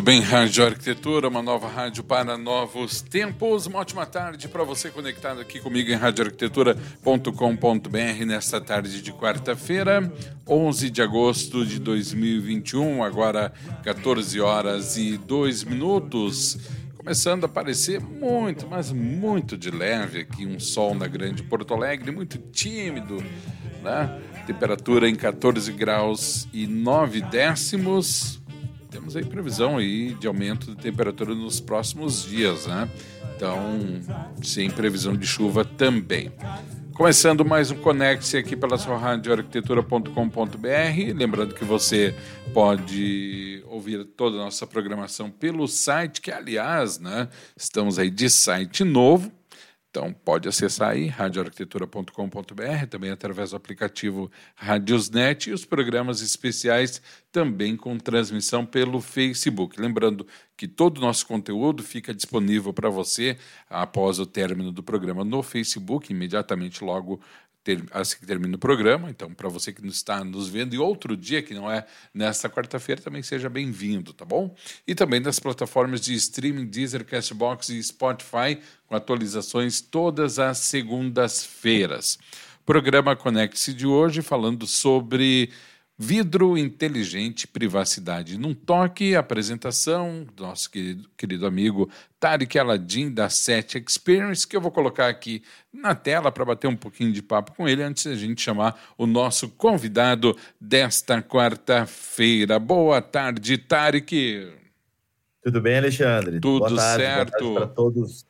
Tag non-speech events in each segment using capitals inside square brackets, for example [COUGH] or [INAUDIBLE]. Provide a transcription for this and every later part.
Muito bem, Rádio Arquitetura, uma nova rádio para novos tempos. Uma ótima tarde para você conectado aqui comigo em radioarquitetura.com.br nesta tarde de quarta-feira, 11 de agosto de 2021, agora 14 horas e 2 minutos. Começando a aparecer muito, mas muito de leve aqui um sol na Grande Porto Alegre, muito tímido, né? Temperatura em 14 graus e 9 décimos temos aí previsão aí de aumento de temperatura nos próximos dias, né? Então, sem previsão de chuva também. Começando mais um Conecte aqui pela sua rádio arquitetura.com.br. Lembrando que você pode ouvir toda a nossa programação pelo site, que aliás, né, estamos aí de site novo, então, pode acessar aí radioarquitetura.com.br, também através do aplicativo Radiosnet e os programas especiais também com transmissão pelo Facebook. Lembrando que todo o nosso conteúdo fica disponível para você após o término do programa no Facebook, imediatamente logo ter, assim que termina o programa. Então, para você que está nos vendo em outro dia, que não é nesta quarta-feira, também seja bem-vindo, tá bom? E também das plataformas de streaming Deezer, Castbox e Spotify, com atualizações todas as segundas-feiras. Programa Conecte-se de hoje falando sobre Vidro inteligente, privacidade num toque, apresentação do nosso querido, querido amigo Tarek Aladdin da Set Experience, que eu vou colocar aqui na tela para bater um pouquinho de papo com ele antes de a gente chamar o nosso convidado desta quarta-feira. Boa tarde, Tarek. Tudo bem, Alexandre? Tudo boa tarde, certo. Boa tarde para todos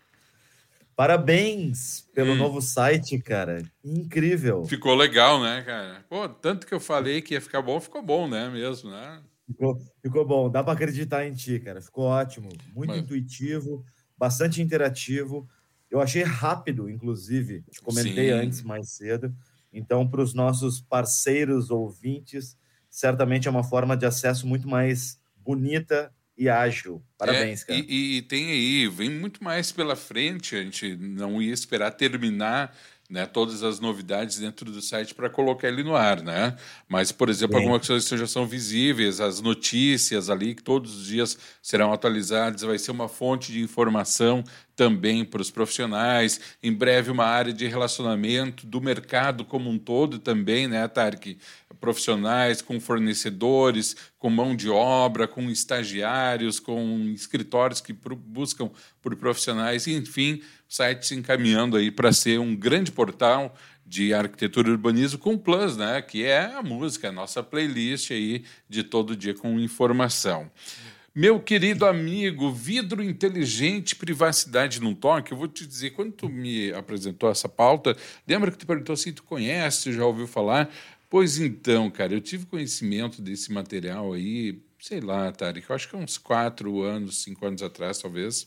Parabéns pelo hum. novo site, cara. Incrível. Ficou legal, né, cara? Pô, tanto que eu falei que ia ficar bom, ficou bom, né, mesmo, né? Ficou, ficou bom. Dá para acreditar em ti, cara. Ficou ótimo. Muito Mas... intuitivo, bastante interativo. Eu achei rápido, inclusive. Comentei Sim. antes, mais cedo. Então, para os nossos parceiros ouvintes, certamente é uma forma de acesso muito mais bonita e ágil. Parabéns, é, cara. E, e, tem aí, vem muito mais pela frente. A gente não ia esperar terminar né, todas as novidades dentro do site para colocar ele no ar, né? Mas, por exemplo, Sim. algumas coisas já são visíveis, as notícias ali que todos os dias serão atualizadas, vai ser uma fonte de informação também para os profissionais. Em breve, uma área de relacionamento do mercado como um todo também, né, Tarek? Profissionais com fornecedores, com mão de obra, com estagiários, com escritórios que buscam por profissionais, enfim, site se encaminhando aí para ser um grande portal de arquitetura e urbanismo com Plus, né? Que é a música, a nossa playlist aí de todo dia com informação. Meu querido amigo, vidro inteligente, privacidade num toque. Eu vou te dizer, quando tu me apresentou essa pauta, lembra que tu perguntou assim, tu conhece, já ouviu falar? Pois então, cara, eu tive conhecimento desse material aí, sei lá, Tarek, eu acho que uns quatro anos, cinco anos atrás, talvez.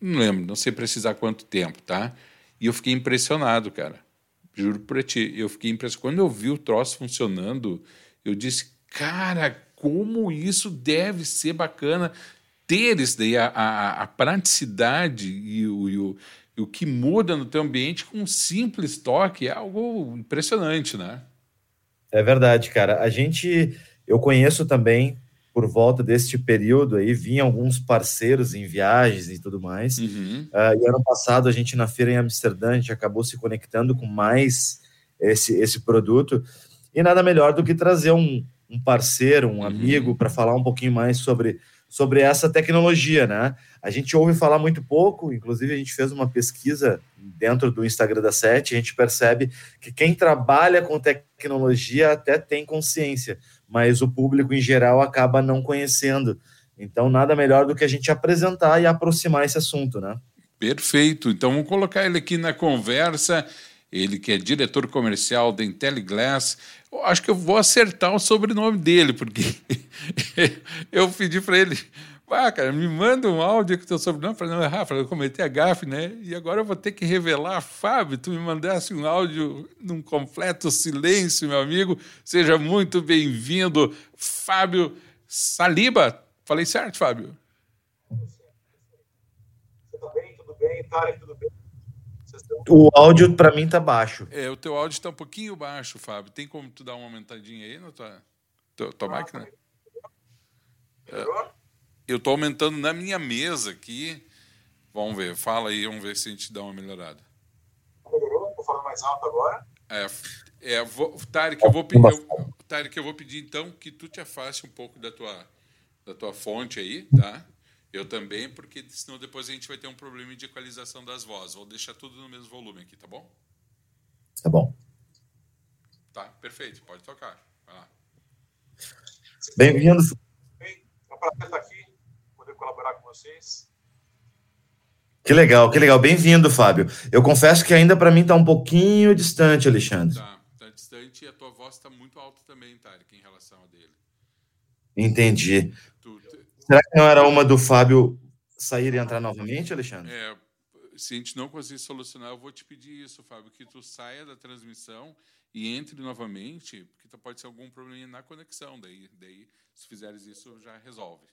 Não lembro, não sei precisar quanto tempo, tá? E eu fiquei impressionado, cara. Juro por ti, eu fiquei impressionado. Quando eu vi o troço funcionando, eu disse, cara, como isso deve ser bacana ter isso daí, a, a, a praticidade e o, e, o, e o que muda no teu ambiente com um simples toque é algo impressionante, né? É verdade, cara. A gente, eu conheço também por volta deste período aí, vinham alguns parceiros em viagens e tudo mais. Uhum. Uh, e ano passado a gente na feira em Amsterdã, a gente acabou se conectando com mais esse, esse produto. E nada melhor do que trazer um, um parceiro, um uhum. amigo, para falar um pouquinho mais sobre, sobre essa tecnologia, né? A gente ouve falar muito pouco, inclusive a gente fez uma pesquisa dentro do Instagram da Sete, a gente percebe que quem trabalha com tecnologia até tem consciência, mas o público em geral acaba não conhecendo. Então, nada melhor do que a gente apresentar e aproximar esse assunto, né? Perfeito. Então, vamos colocar ele aqui na conversa ele que é diretor comercial da IntelliGlass. Eu acho que eu vou acertar o sobrenome dele, porque [LAUGHS] eu pedi para ele ah, cara, me manda um áudio com teu sobrenome. Falei, não, Rafa, eu cometi a gafe, né? E agora eu vou ter que revelar. Fábio, tu me mandasse um áudio num completo silêncio, meu amigo. Seja muito bem-vindo, Fábio Saliba. Falei certo, Fábio? Tudo bem, tudo bem. Tarek, tudo bem? O áudio para mim tá baixo. É, o teu áudio está um pouquinho baixo, Fábio. Tem como tu dar uma aumentadinha aí na tua, tua, tua ah, máquina? Melhorou? É. Eu estou aumentando na minha mesa aqui. Vamos ver, fala aí, vamos ver se a gente dá uma melhorada. Melhorou? Estou falando mais alto agora? É, é vou, Tarek, eu vou pedir, eu, Tarek, eu vou pedir então que tu te afaste um pouco da tua, da tua fonte aí, tá? Eu também, porque senão depois a gente vai ter um problema de equalização das vozes. Vou deixar tudo no mesmo volume aqui, tá bom? Tá bom. Tá, perfeito. Pode tocar. Vai lá. Bem-vindo. É um prazer estar aqui colaborar com vocês. Que legal, que legal. Bem-vindo, Fábio. Eu confesso que ainda para mim está um pouquinho distante, Alexandre. Tá, tá distante e a tua voz está muito alta também, Tarek, em relação a dele. Entendi. Será que não era uma do Fábio sair e entrar novamente, Alexandre? É, se a gente não conseguir solucionar, eu vou te pedir isso, Fábio, que tu saia da transmissão e entre novamente, porque pode ser algum problema na conexão. Daí, daí se fizeres isso, já resolve.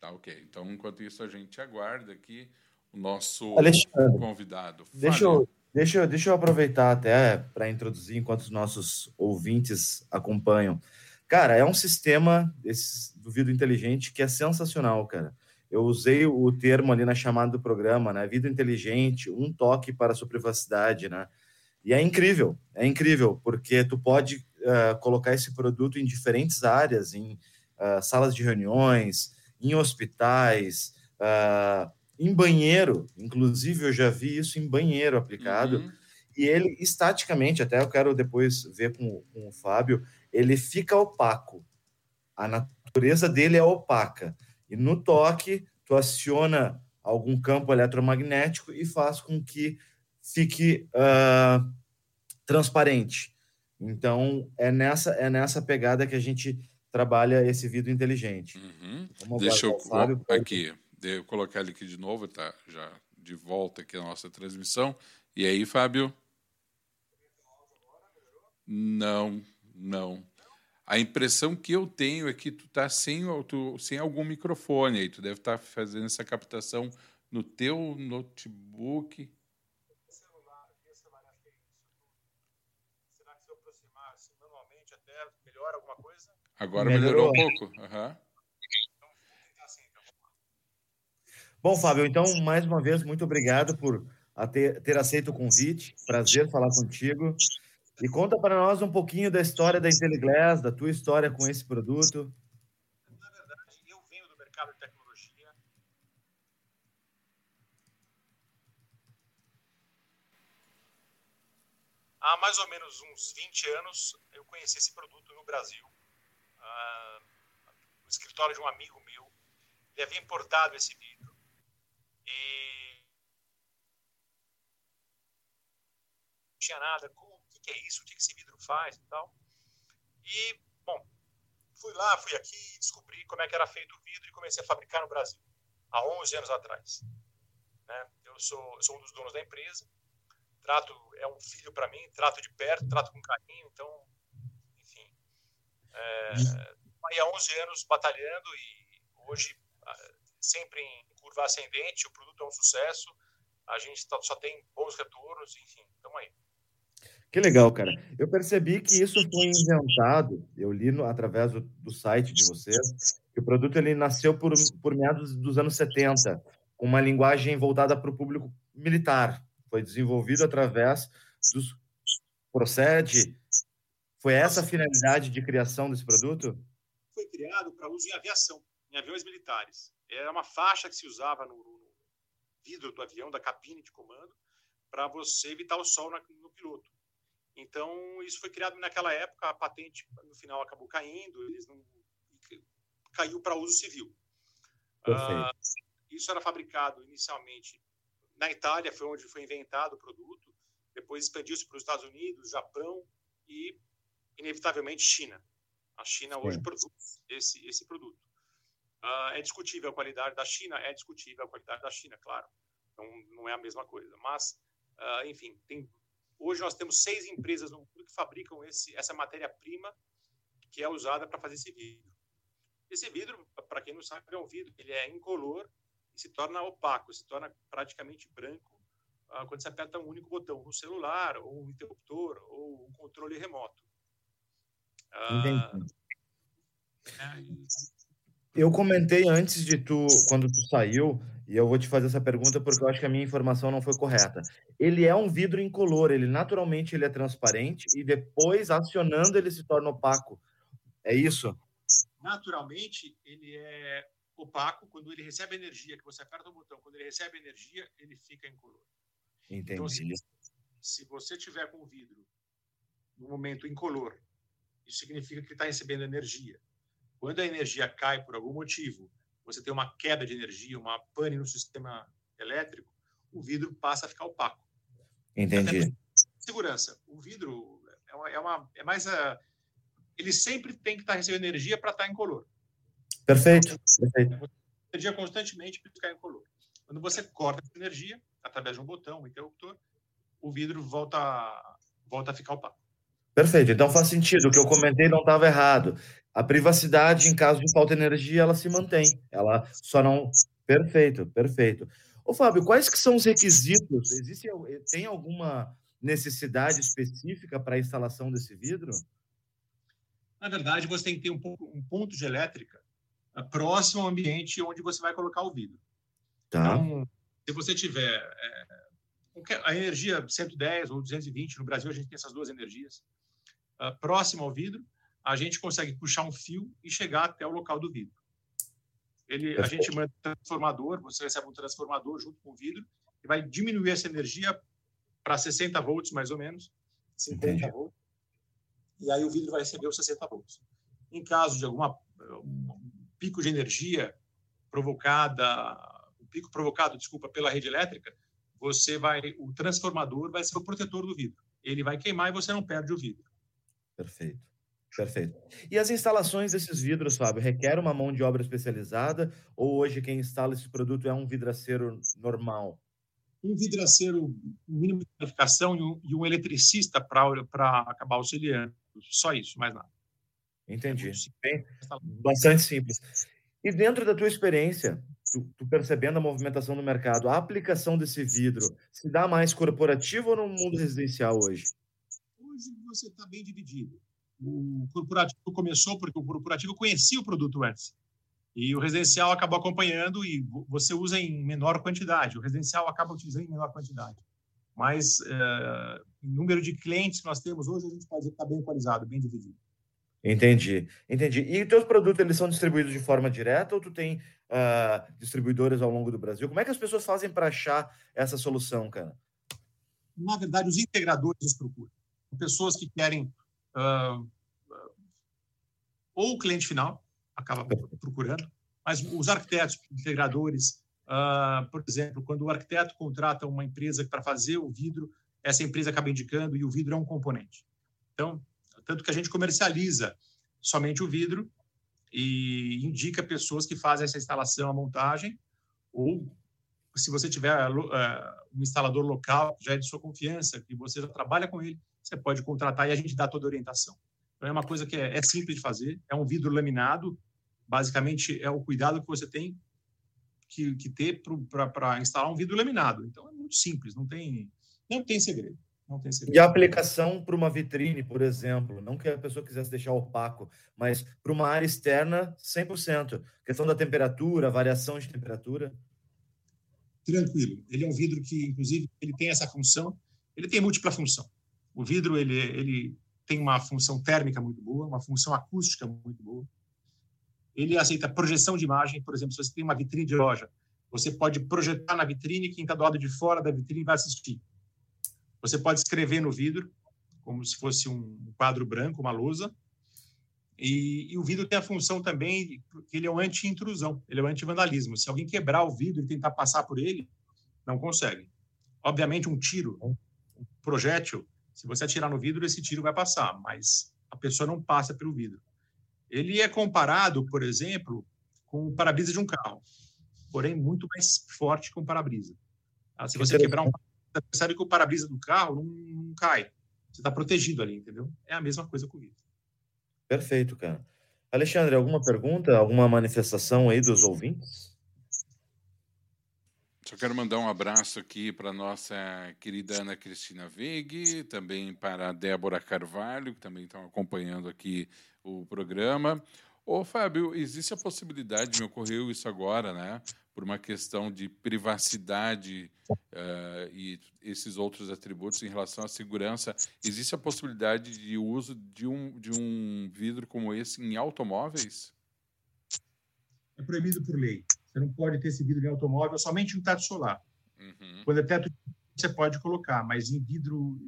Tá ok. Então, enquanto isso, a gente aguarda aqui o nosso Alexandre, convidado. Deixa eu, deixa, eu, deixa eu aproveitar até para introduzir enquanto os nossos ouvintes acompanham. Cara, é um sistema esse, do vidro inteligente que é sensacional, cara. Eu usei o termo ali na chamada do programa, né? Vidro inteligente, um toque para a sua privacidade, né? E é incrível, é incrível, porque tu pode uh, colocar esse produto em diferentes áreas, em uh, salas de reuniões, em hospitais, uh, em banheiro. Inclusive, eu já vi isso em banheiro aplicado. Uhum. E ele, estaticamente, até eu quero depois ver com, com o Fábio, ele fica opaco. A natureza dele é opaca. E no toque, tu aciona algum campo eletromagnético e faz com que fique uh, transparente. Então, é nessa, é nessa pegada que a gente trabalha esse vidro inteligente. Uhum. Deixa eu Fábio, aqui, eu colocar ele aqui de novo, tá? Já de volta aqui a nossa transmissão. E aí, Fábio? Não, não. A impressão que eu tenho é que tu tá sem, tu, sem algum microfone aí. Tu deve estar tá fazendo essa captação no teu notebook. Agora melhorou, melhorou um pouco. Uhum. Bom, Fábio, então, mais uma vez, muito obrigado por ter, ter aceito o convite. Prazer falar contigo. E conta para nós um pouquinho da história da IntelliGlass, da tua história com esse produto. Na verdade, eu venho do mercado de tecnologia. Há mais ou menos uns 20 anos, eu conheci esse produto no Brasil uh, no escritório de um amigo meu. Ele havia importado esse vidro. E não tinha nada. Como, o que é isso? O que esse vidro faz e tal. E, bom, fui lá, fui aqui, descobri como é que era feito o vidro e comecei a fabricar no Brasil, há 11 anos atrás. Né? Eu, sou, sou um dos donos da empresa, trato, é um filho para mim, trato de perto, trato com carinho, então é, aí há 11 anos batalhando e hoje sempre em curva ascendente, o produto é um sucesso, a gente só tem bons retornos, enfim, estamos aí. Que legal, cara. Eu percebi que isso foi inventado, eu li no, através do, do, site de vocês, que o produto ele nasceu por, por meados dos anos 70, com uma linguagem voltada para o público militar. Foi desenvolvido através dos procede foi essa a finalidade de criação desse produto? Foi criado para uso em aviação, em aviões militares. Era uma faixa que se usava no, no vidro do avião, da cabine de comando, para você evitar o sol na, no piloto. Então, isso foi criado naquela época, a patente no final acabou caindo, eles não caiu para uso civil. Uh, isso era fabricado inicialmente na Itália, foi onde foi inventado o produto. depois expandiu-se para os Estados Unidos, Japão e, inevitavelmente, China. A China hoje Sim. produz esse, esse produto. Uh, é discutível a qualidade da China? É discutível a qualidade da China, claro. Então, não é a mesma coisa. Mas, uh, enfim, tem, hoje nós temos seis empresas no mundo que fabricam esse, essa matéria-prima que é usada para fazer esse vidro. Esse vidro, para quem não sabe, é um vidro, ele é incolor e se torna opaco, se torna praticamente branco uh, quando você aperta um único botão no celular, ou um interruptor, ou um controle remoto. É, eu comentei antes de tu, quando tu saiu, e eu vou te fazer essa pergunta porque eu acho que a minha informação não foi correta. Ele é um vidro incolor, ele naturalmente ele é transparente e depois acionando ele se torna opaco. É isso? Naturalmente ele é opaco quando ele recebe energia, que você aperta o botão, quando ele recebe energia, ele fica incolor. Entendi. Então, se, se você tiver com o vidro no momento incolor, isso significa que ele está recebendo energia. Quando a energia cai por algum motivo, você tem uma queda de energia, uma pane no sistema elétrico, o vidro passa a ficar opaco. Entendi. Segurança. O vidro é, uma, é, uma, é mais a. Ele sempre tem que estar recebendo energia para estar incolor. Perfeito. Perfeito. Energia constantemente para ficar incolor. Quando você corta essa energia, através de um botão, um interruptor, o vidro volta, volta a ficar opaco. Perfeito. Então faz sentido. O que eu comentei não estava errado. A privacidade, em caso de falta de energia, ela se mantém. Ela só não. Perfeito, perfeito. Ô, Fábio, quais que são os requisitos? Existe, tem alguma necessidade específica para a instalação desse vidro? Na verdade, você tem que ter um, um ponto de elétrica eh, próximo ao ambiente onde você vai colocar o vidro. Tá. Então, se você tiver é, a energia 110 ou 220, no Brasil a gente tem essas duas energias, uh, próximo ao vidro, a gente consegue puxar um fio e chegar até o local do vidro. Ele, a gente manda um transformador, você recebe um transformador junto com o vidro e vai diminuir essa energia para 60 volts, mais ou menos, 50 Entendi. volts, e aí o vidro vai receber os 60 volts. Em caso de alguma um pico de energia provocada, um pico provocado, desculpa, pela rede elétrica, você vai, o transformador vai ser o protetor do vidro. Ele vai queimar e você não perde o vidro. Perfeito. Perfeito. E as instalações desses vidros, Fábio, requer uma mão de obra especializada ou hoje quem instala esse produto é um vidraceiro normal? Um vidraceiro mínimo de qualificação e um, e um eletricista para acabar auxiliando. Só isso, mais nada. Entendi. É Bem, bastante simples. E dentro da tua experiência, tu, tu, percebendo a movimentação do mercado, a aplicação desse vidro se dá mais corporativo ou no mundo residencial hoje? Hoje você está bem dividido o corporativo começou porque o corporativo conhecia o produto antes. E o residencial acabou acompanhando e você usa em menor quantidade. O residencial acaba utilizando em menor quantidade. Mas uh, número de clientes que nós temos hoje, a gente pode que está bem equalizado, bem dividido. Entendi, entendi. E os teus produtos, eles são distribuídos de forma direta ou tu tem uh, distribuidores ao longo do Brasil? Como é que as pessoas fazem para achar essa solução, cara? Na verdade, os integradores nos procuram. Pessoas que querem uh, ou o cliente final acaba procurando, mas os arquitetos, integradores, uh, por exemplo, quando o arquiteto contrata uma empresa para fazer o vidro, essa empresa acaba indicando e o vidro é um componente. Então, tanto que a gente comercializa somente o vidro e indica pessoas que fazem essa instalação, a montagem, ou se você tiver uh, um instalador local, já é de sua confiança, que você já trabalha com ele, você pode contratar e a gente dá toda a orientação. Então, é uma coisa que é, é simples de fazer, é um vidro laminado, basicamente é o cuidado que você tem que, que ter para instalar um vidro laminado. Então, é muito simples, não tem, não tem segredo. Não tem segredo. E a aplicação para uma vitrine, por exemplo, não que a pessoa quisesse deixar opaco, mas para uma área externa, 100%. Questão da temperatura, variação de temperatura. Tranquilo. Ele é um vidro que, inclusive, ele tem essa função, ele tem múltipla função. O vidro ele, ele tem uma função térmica muito boa, uma função acústica muito boa. Ele aceita projeção de imagem, por exemplo, se você tem uma vitrine de loja, você pode projetar na vitrine, quem está do lado de fora da vitrine vai assistir. Você pode escrever no vidro, como se fosse um quadro branco, uma lousa. E, e o vidro tem a função também que ele é um anti-intrusão, ele é um anti-vandalismo. Se alguém quebrar o vidro e tentar passar por ele, não consegue. Obviamente, um tiro projétil, se você atirar no vidro, esse tiro vai passar, mas a pessoa não passa pelo vidro. Ele é comparado, por exemplo, com o para-brisa de um carro, porém muito mais forte que um para-brisa. Ah, se você quebrar um você percebe que o para-brisa do carro não, não cai. Você está protegido ali, entendeu? É a mesma coisa com o vidro. Perfeito, cara. Alexandre, alguma pergunta, alguma manifestação aí dos ouvintes? Só quero mandar um abraço aqui para nossa querida Ana Cristina Veig, também para a Débora Carvalho, que também estão acompanhando aqui o programa. Ô, Fábio, existe a possibilidade, me ocorreu isso agora, né? Por uma questão de privacidade uh, e esses outros atributos em relação à segurança, existe a possibilidade de uso de um, de um vidro como esse em automóveis? É proibido por lei. Você não pode ter esse vidro em automóvel somente em teto solar. Uhum. Quando é teto, você pode colocar, mas em vidro,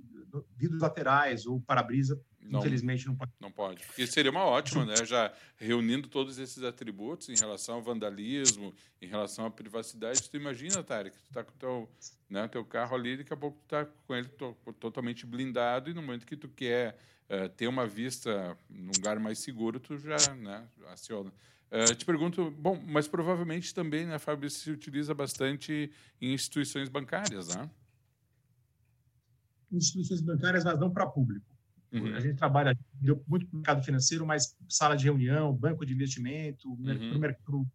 vidros laterais ou para-brisa, infelizmente não pode. Não pode. Porque seria uma ótima, né? Já reunindo todos esses atributos em relação ao vandalismo, em relação à privacidade. Tu imagina, Tarek, tu tá com o teu, né, teu carro ali, daqui a pouco tu tá com ele to totalmente blindado e no momento que tu quer uh, ter uma vista num lugar mais seguro, tu já né, aciona. Uh, te pergunto, bom, mas provavelmente também, né, Fábio, se utiliza bastante em instituições bancárias, né? Instituições bancárias, mas não para público. Uhum. A gente trabalha muito no mercado financeiro, mas sala de reunião, banco de investimento, uhum. pro, pro,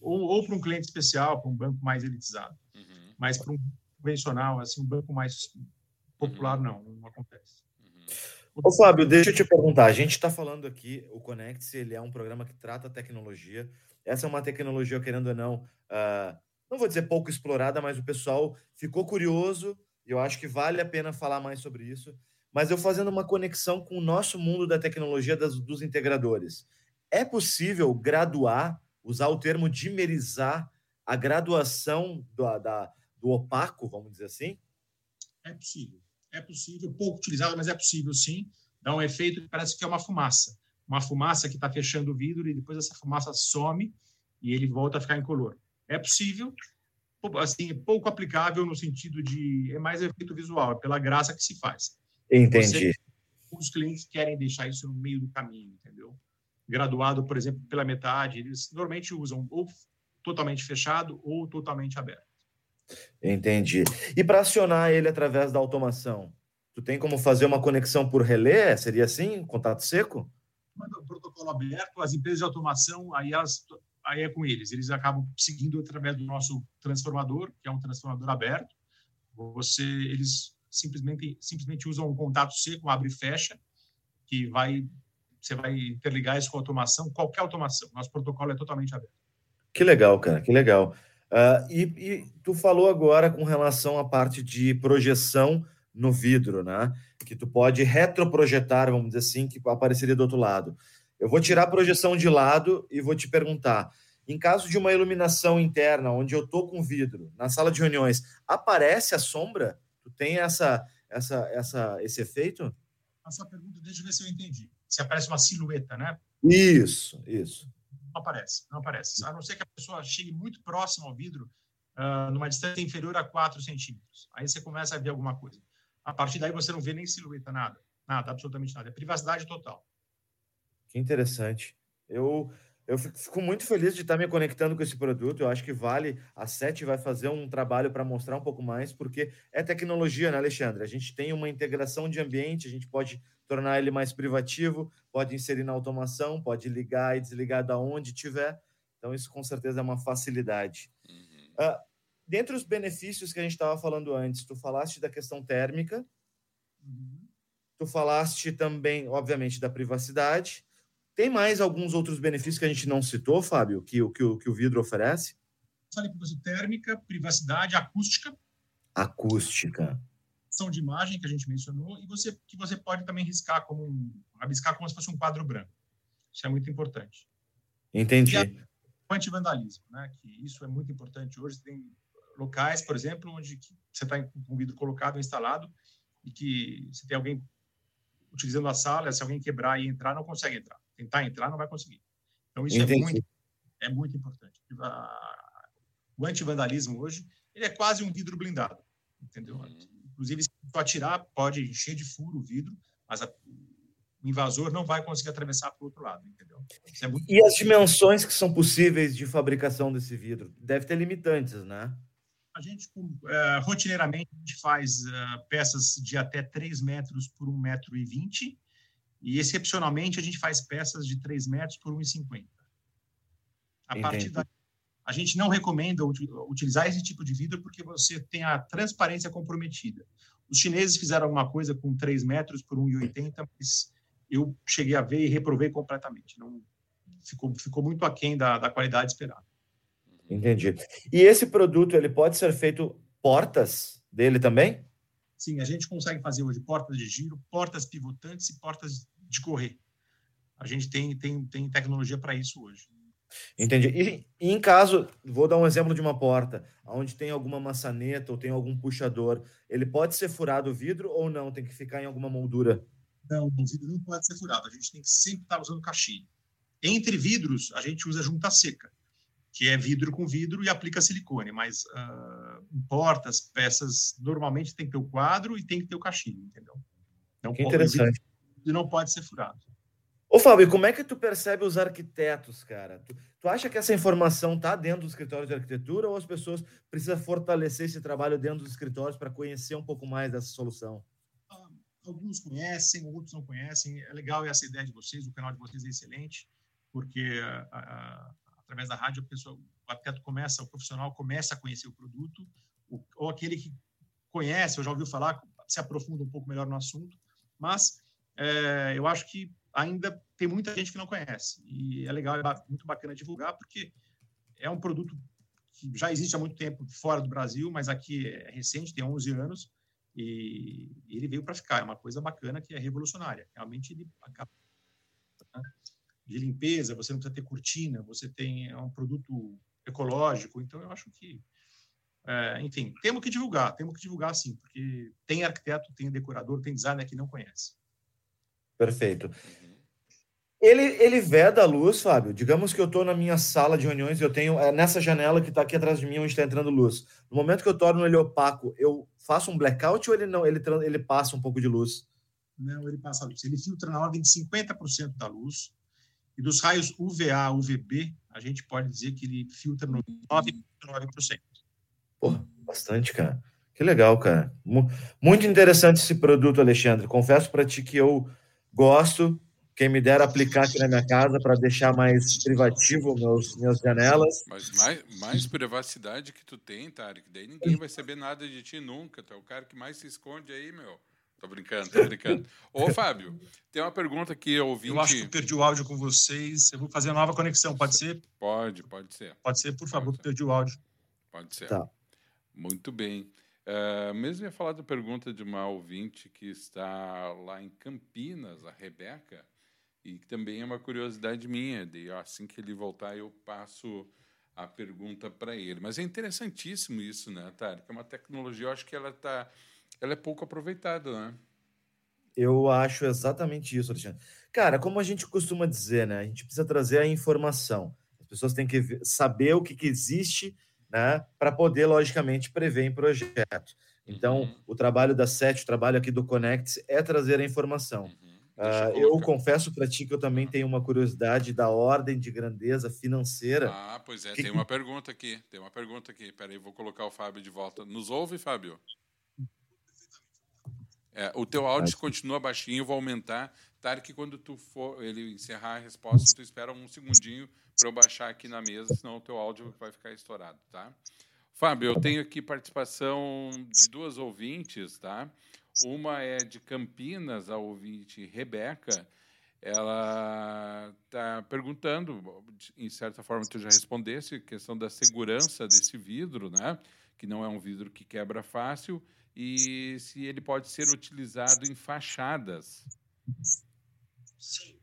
ou, ou para um cliente especial, para um banco mais elitizado. Uhum. Mas para um convencional, assim, um banco mais popular, uhum. não, não acontece. Ô, Fábio, deixa eu te perguntar. A gente está falando aqui, o Conect, ele é um programa que trata tecnologia. Essa é uma tecnologia, querendo ou não, uh, não vou dizer pouco explorada, mas o pessoal ficou curioso e eu acho que vale a pena falar mais sobre isso. Mas eu fazendo uma conexão com o nosso mundo da tecnologia das, dos integradores. É possível graduar, usar o termo dimerizar a graduação do, da, do opaco, vamos dizer assim? É possível. É possível, pouco utilizado, mas é possível sim. Dá um efeito que parece que é uma fumaça. Uma fumaça que está fechando o vidro e depois essa fumaça some e ele volta a ficar incolor. É possível, assim, pouco aplicável no sentido de. É mais efeito visual, é pela graça que se faz. Entendi. Você, os clientes querem deixar isso no meio do caminho, entendeu? Graduado, por exemplo, pela metade, eles normalmente usam ou totalmente fechado ou totalmente aberto. Entendi. E para acionar ele através da automação, tu tem como fazer uma conexão por relé? Seria assim, contato seco? Manda um protocolo aberto, as empresas de automação, aí, elas, aí é com eles. Eles acabam seguindo através do nosso transformador, que é um transformador aberto. Você, eles simplesmente, simplesmente usam um contato seco, abre e fecha, que vai, você vai interligar isso com automação, qualquer automação. Nosso protocolo é totalmente aberto. Que legal, cara, que legal. Uh, e, e, tu falou agora com relação à parte de projeção no vidro, né? Que tu pode retroprojetar, vamos dizer assim, que apareceria do outro lado. Eu vou tirar a projeção de lado e vou te perguntar: em caso de uma iluminação interna, onde eu tô com vidro, na sala de reuniões, aparece a sombra? Tu tem essa, essa, essa, esse efeito? Essa pergunta, deixa eu ver se eu entendi. Se aparece uma silhueta, né? Isso, isso não aparece, não aparece. A não ser que a pessoa chegue muito próximo ao vidro, uh, numa distância inferior a 4 centímetros. Aí você começa a ver alguma coisa. A partir daí você não vê nem silhueta, nada. Nada, absolutamente nada. É privacidade total. Que interessante. Eu, eu fico muito feliz de estar me conectando com esse produto. Eu acho que vale. A SET vai fazer um trabalho para mostrar um pouco mais, porque é tecnologia, né, Alexandre? A gente tem uma integração de ambiente, a gente pode tornar ele mais privativo, pode inserir na automação, pode ligar e desligar da onde tiver. Então, isso com certeza é uma facilidade. Uhum. Uh, dentre os benefícios que a gente estava falando antes, tu falaste da questão térmica, uhum. tu falaste também, obviamente, da privacidade. Tem mais alguns outros benefícios que a gente não citou, Fábio, que, que, que o vidro oferece? Falei para você, térmica, privacidade, acústica. Acústica são de imagem que a gente mencionou e você que você pode também riscar como um, rabiscar como se fosse um quadro branco. Isso é muito importante. Entendi. o antivandalismo, né? Que isso é muito importante hoje. Tem locais, por exemplo, onde você está com o vidro colocado, instalado e que se tem alguém utilizando a sala, se alguém quebrar e entrar, não consegue entrar. Tentar entrar, não vai conseguir. Então isso é Entendi. é muito é muito importante. O antivandalismo hoje ele é quase um vidro blindado, entendeu? Uhum. Inclusive, atirar, pode encher de furo o vidro, mas a, o invasor não vai conseguir atravessar para o outro lado, entendeu? É. E as dimensões que são possíveis de fabricação desse vidro? Deve ter limitantes, né? A gente, uh, rotineiramente, a gente faz uh, peças de até 3 metros por 1,20 metro e 20, e excepcionalmente a gente faz peças de 3 metros por 1,50. A Entendi. partir daí, a gente não recomenda utilizar esse tipo de vidro porque você tem a transparência comprometida. Os chineses fizeram alguma coisa com 3 metros por 1,80, mas eu cheguei a ver e reprovei completamente. Não, ficou, ficou muito aquém da, da qualidade esperada. Entendi. E esse produto, ele pode ser feito portas dele também? Sim, a gente consegue fazer hoje portas de giro, portas pivotantes e portas de correr. A gente tem, tem, tem tecnologia para isso hoje. Entendi. E, e, em caso, vou dar um exemplo de uma porta, onde tem alguma maçaneta ou tem algum puxador, ele pode ser furado o vidro ou não? Tem que ficar em alguma moldura? Não, o vidro não pode ser furado. A gente tem que sempre estar usando caixinha. Entre vidros, a gente usa junta seca que é vidro com vidro e aplica silicone, mas uh, em portas, peças, normalmente tem que ter o quadro e tem que ter o cachimbo, entendeu? Então, que interessante. E não pode ser furado. Ô, Fábio, como é que tu percebe os arquitetos, cara? Tu, tu acha que essa informação tá dentro do escritório de arquitetura ou as pessoas precisam fortalecer esse trabalho dentro dos escritórios para conhecer um pouco mais dessa solução? Ah, alguns conhecem, outros não conhecem. É legal essa ideia de vocês, o canal de vocês é excelente, porque uh, através da rádio, a pessoa, o arquiteto começa, o profissional começa a conhecer o produto, ou aquele que conhece, ou já ouviu falar, se aprofunda um pouco melhor no assunto, mas é, eu acho que ainda tem muita gente que não conhece, e é legal, é muito bacana divulgar, porque é um produto que já existe há muito tempo fora do Brasil, mas aqui é recente, tem 11 anos, e ele veio para ficar, é uma coisa bacana que é revolucionária, realmente ele acaba de limpeza, você não precisa ter cortina, você tem é um produto ecológico. Então, eu acho que, é, enfim, temos que divulgar, temos que divulgar sim, porque tem arquiteto, tem decorador, tem designer que não conhece. Perfeito. Ele, ele veda a luz, Fábio. Digamos que eu estou na minha sala de reuniões e eu tenho é, nessa janela que está aqui atrás de mim, onde está entrando luz. No momento que eu torno ele opaco, eu faço um blackout ou ele não? Ele, ele passa um pouco de luz? Não, ele passa a luz. Ele filtra na ordem de 50% da luz e dos raios UVA, UVB, a gente pode dizer que ele filtra no 9,9%. Pô, bastante, cara. Que legal, cara. Muito interessante esse produto, Alexandre. Confesso para ti que eu gosto. Quem me dera aplicar aqui na minha casa para deixar mais privativo meus minhas janelas. Mas mais, mais privacidade que tu tem, Tarek. Daí ninguém vai saber nada de ti nunca. Tu é o cara que mais se esconde aí, meu. Tô brincando, tô brincando. Ô, [LAUGHS] Fábio, tem uma pergunta que eu ouvi. Eu acho que eu perdi o áudio com vocês. Eu vou fazer uma nova conexão, pode ser? Pode, pode ser. Pode ser, por favor, ser. perdi o áudio. Pode ser. Tá. Muito bem. Uh, mesmo ia falar da pergunta de uma ouvinte que está lá em Campinas, a Rebeca, e que também é uma curiosidade minha. De, assim que ele voltar, eu passo a pergunta para ele. Mas é interessantíssimo isso, né, Tarek? É uma tecnologia, eu acho que ela está ela é pouco aproveitada, né? Eu acho exatamente isso, Alexandre. Cara, como a gente costuma dizer, né? A gente precisa trazer a informação. As pessoas têm que saber o que, que existe, né? Para poder, logicamente, prever em projeto. Então, uhum. o trabalho da SET, o trabalho aqui do Connect é trazer a informação. Uhum. Uh, eu confesso para ti que eu também tenho uma curiosidade da ordem de grandeza financeira. Ah, pois é, que... tem uma pergunta aqui. Tem uma pergunta aqui. Peraí, vou colocar o Fábio de volta. Nos ouve, Fábio? É, o teu áudio continua baixinho, vai aumentar. Tarek, quando tu for ele encerrar a resposta, tu espera um segundinho para eu baixar aqui na mesa, senão o teu áudio vai ficar estourado, tá? Fábio, eu tenho aqui participação de duas ouvintes, tá? Uma é de Campinas, a ouvinte Rebeca. Ela está perguntando, em certa forma tu já respondesse, questão da segurança desse vidro, né? Que não é um vidro que quebra fácil e se ele pode ser utilizado em fachadas. Sim,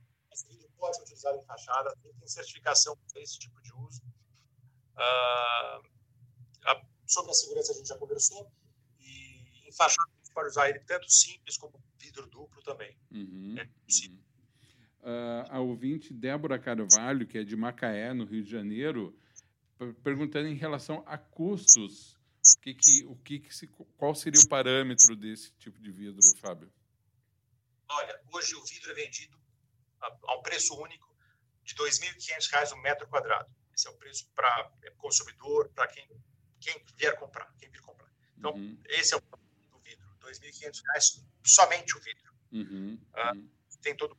pode ser utilizado em fachadas, tem certificação para esse tipo de uso. Uh, a, sobre a segurança a gente já conversou, e em fachada a gente pode usar ele tanto simples como vidro duplo também. Uhum, é uhum. Uh, a ouvinte Débora Carvalho, que é de Macaé, no Rio de Janeiro, perguntando em relação a custos O que que, o que, que se, qual seria o parâmetro desse tipo de vidro, Fábio? Olha, hoje o vidro é vendido a, a um preço único de R$ 2.500 um metro quadrado. Esse é o preço para consumidor, para quem, quem vier comprar, quem vir comprar. Então, uhum. esse é o do vidro, R$ 2.500 somente o vidro. Uhum. Ah, uhum. tem todo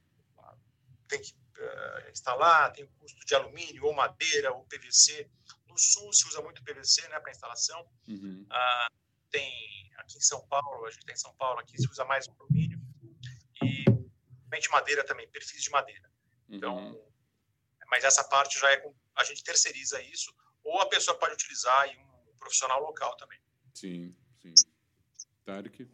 tem que uh, instalar, tem o custo de alumínio ou madeira ou PVC. No sul se usa muito PVC, né, para instalação. Uh, tem aqui em São Paulo, a gente tem em São Paulo aqui se usa mais alumínio madeira também, perfis de madeira. Então, uhum. mas essa parte já é com, a gente terceiriza isso ou a pessoa pode utilizar em um profissional local também. Sim, sim. Tarek?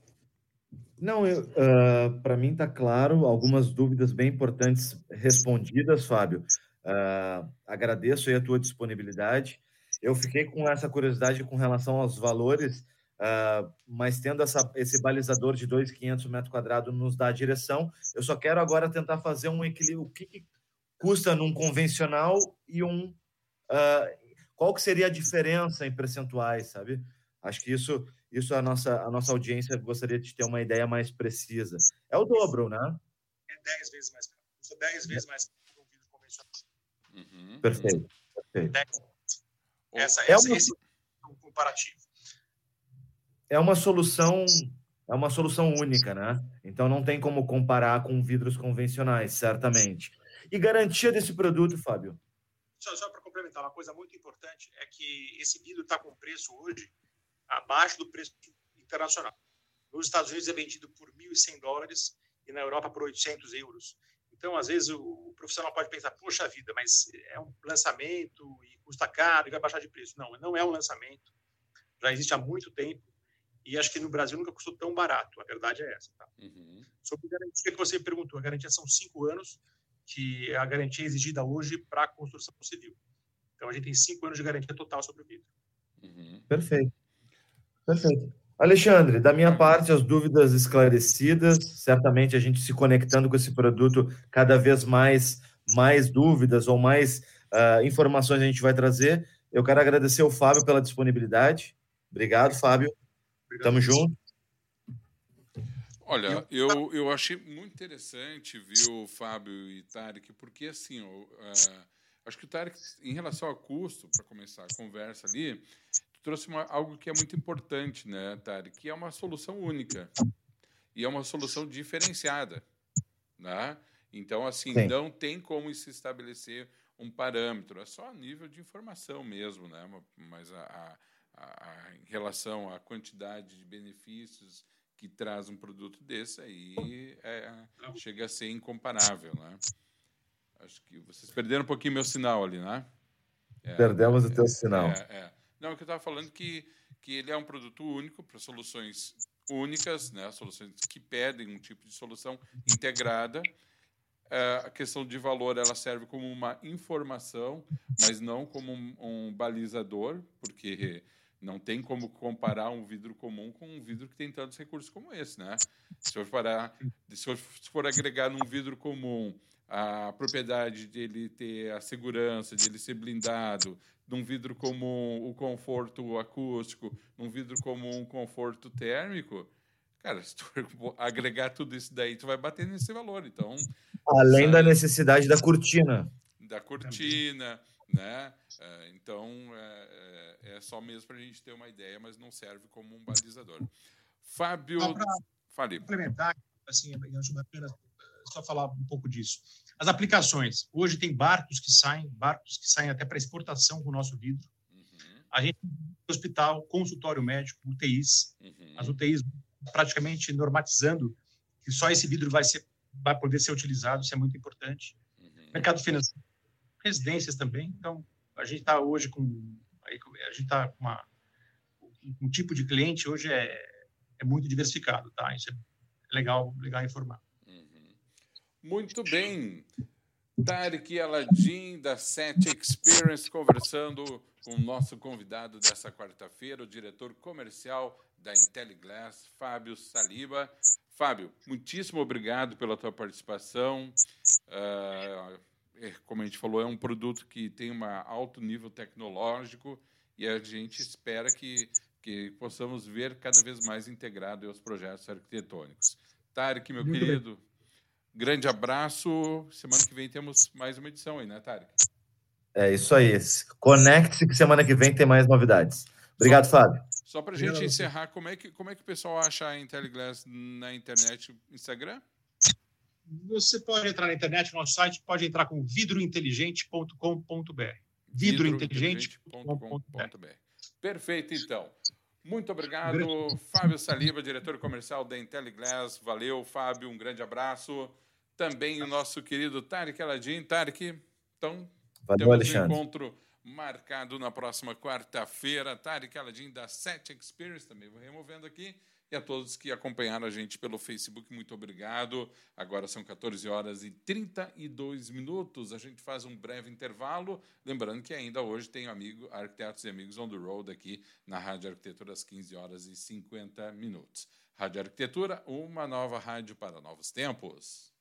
Não, uh, ah, para mim está claro, algumas dúvidas bem importantes respondidas, Fábio. Uh, agradeço a tua disponibilidade. Eu fiquei com essa curiosidade com relação aos valores, uh, mas tendo essa, esse balizador de 2,500 metros quadrados nos dá a direção, eu só quero agora tentar fazer um equilíbrio. O que, que custa num convencional e um... qual que seria a diferença em percentuais, sabe? Acho que isso isso a nossa, a nossa audiência gostaria de ter uma ideia mais precisa. É o dobro, né? É 10 vezes mais caro. Custa 10 vezes mais caro que um vidro convencional. Uhum. Perfeito. perfeito. Essa, é essa, uma... Esse é um comparativo. É uma solução é uma solução única, né? Então não tem como comparar com vidros convencionais, certamente. E garantia desse produto, Fábio? Só, só para complementar, uma coisa muito importante é que esse vidro está com preço hoje abaixo do preço internacional. Nos Estados Unidos é vendido por 1.100 dólares e na Europa por 800 euros. Então, às vezes, o profissional pode pensar, poxa vida, mas é um lançamento e custa caro e vai baixar de preço. Não, não é um lançamento. Já existe há muito tempo e acho que no Brasil nunca custou tão barato. A verdade é essa. Tá? Uhum. Sobre a garantia que você perguntou, a garantia são cinco anos, que é a garantia exigida hoje para a construção civil. Então, a gente tem cinco anos de garantia total sobre o vidro. Uhum. Perfeito. Perfeito. Alexandre, da minha parte, as dúvidas esclarecidas, certamente a gente se conectando com esse produto, cada vez mais, mais dúvidas ou mais uh, informações a gente vai trazer. Eu quero agradecer ao Fábio pela disponibilidade. Obrigado, Fábio. Obrigado. Tamo junto. Olha, eu, eu achei muito interessante, viu, Fábio e Tarek, porque assim, uh, acho que o Tarek, em relação ao custo, para começar a conversa ali, trouxe uma, algo que é muito importante, né, Tari? Que é uma solução única e é uma solução diferenciada, né? Então, assim, Sim. não tem como se estabelecer um parâmetro, é só a nível de informação mesmo, né? Mas a, a, a, em relação à quantidade de benefícios que traz um produto desse aí é, chega a ser incomparável, né? Acho que vocês perderam um pouquinho meu sinal ali, né? É, Perdemos é, o teu sinal. É, é. Não, é que eu estava falando que, que ele é um produto único para soluções únicas, né? soluções que pedem um tipo de solução integrada. A questão de valor ela serve como uma informação, mas não como um, um, balizador, porque não tem como comparar um vidro comum com um vidro que tem tantos recursos como esse, né? Se for, parar, se for, agregar num vidro comum a propriedade de ele ter a segurança, de ele ser blindado, num vidro comum o conforto acústico, num vidro comum o conforto térmico, cara, se tu [LAUGHS] agregar tudo isso daí, tu vai bater nesse valor. Então, além sabe? da necessidade da cortina, da cortina, né? É, então é, é, é só mesmo para a gente ter uma ideia, mas não serve como um balizador. Fábio, fale. Complementar, assim, eu acho bacana só falar um pouco disso. As aplicações. Hoje tem barcos que saem, barcos que saem até para exportação com o nosso vidro. Uhum. A gente tem hospital, consultório médico, UTIs. Uhum. As UTIs praticamente normatizando que só esse vidro vai ser vai poder ser utilizado, isso é muito importante. Uhum. Mercado financeiro, residências também. Então, a gente está hoje com a gente está com uma um tipo de cliente hoje é, é muito diversificado, tá? Isso é legal, legal informar. Muito bem. Tarek Aladim, da Set Experience, conversando com o nosso convidado dessa quarta-feira, o diretor comercial da Intelliglass, Fábio Saliba. Fábio, muitíssimo obrigado pela tua participação. Uh, como a gente falou, é um produto que tem um alto nível tecnológico e a gente espera que, que possamos ver cada vez mais integrado os projetos arquitetônicos. Tarek, meu Muito querido, bem. grande abraço. Semana que vem temos mais uma edição aí, né, Tarek? É isso aí. Conecte-se que semana que vem tem mais novidades. Obrigado, só, Fábio. Só para a gente encerrar, como é, que, como é que o pessoal acha a Intelliglass na internet, Instagram? Você pode entrar na internet, no nosso site, pode entrar com vidrointeligente.com.br. Vidrointeligente.com.br. Perfeito, então. Muito obrigado, Fábio Saliba, diretor comercial da Intelliglass. Valeu, Fábio, um grande abraço. Também o nosso querido Tarek Aladim. Tarek, então, Valeu, temos Alexandre. um encontro marcado na próxima quarta-feira. Tarek Aladim da Set Experience, também vou removendo aqui. E a todos que acompanharam a gente pelo Facebook, muito obrigado. Agora são 14 horas e 32 minutos. A gente faz um breve intervalo. Lembrando que ainda hoje tem amigo, arquitetos e amigos on the road aqui na Rádio Arquitetura às 15 horas e 50 minutos. Rádio Arquitetura, uma nova rádio para novos tempos.